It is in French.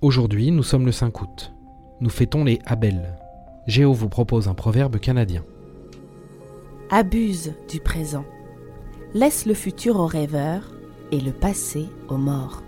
Aujourd'hui, nous sommes le 5 août. Nous fêtons les Abel. Géo vous propose un proverbe canadien. Abuse du présent. Laisse le futur aux rêveurs et le passé aux morts.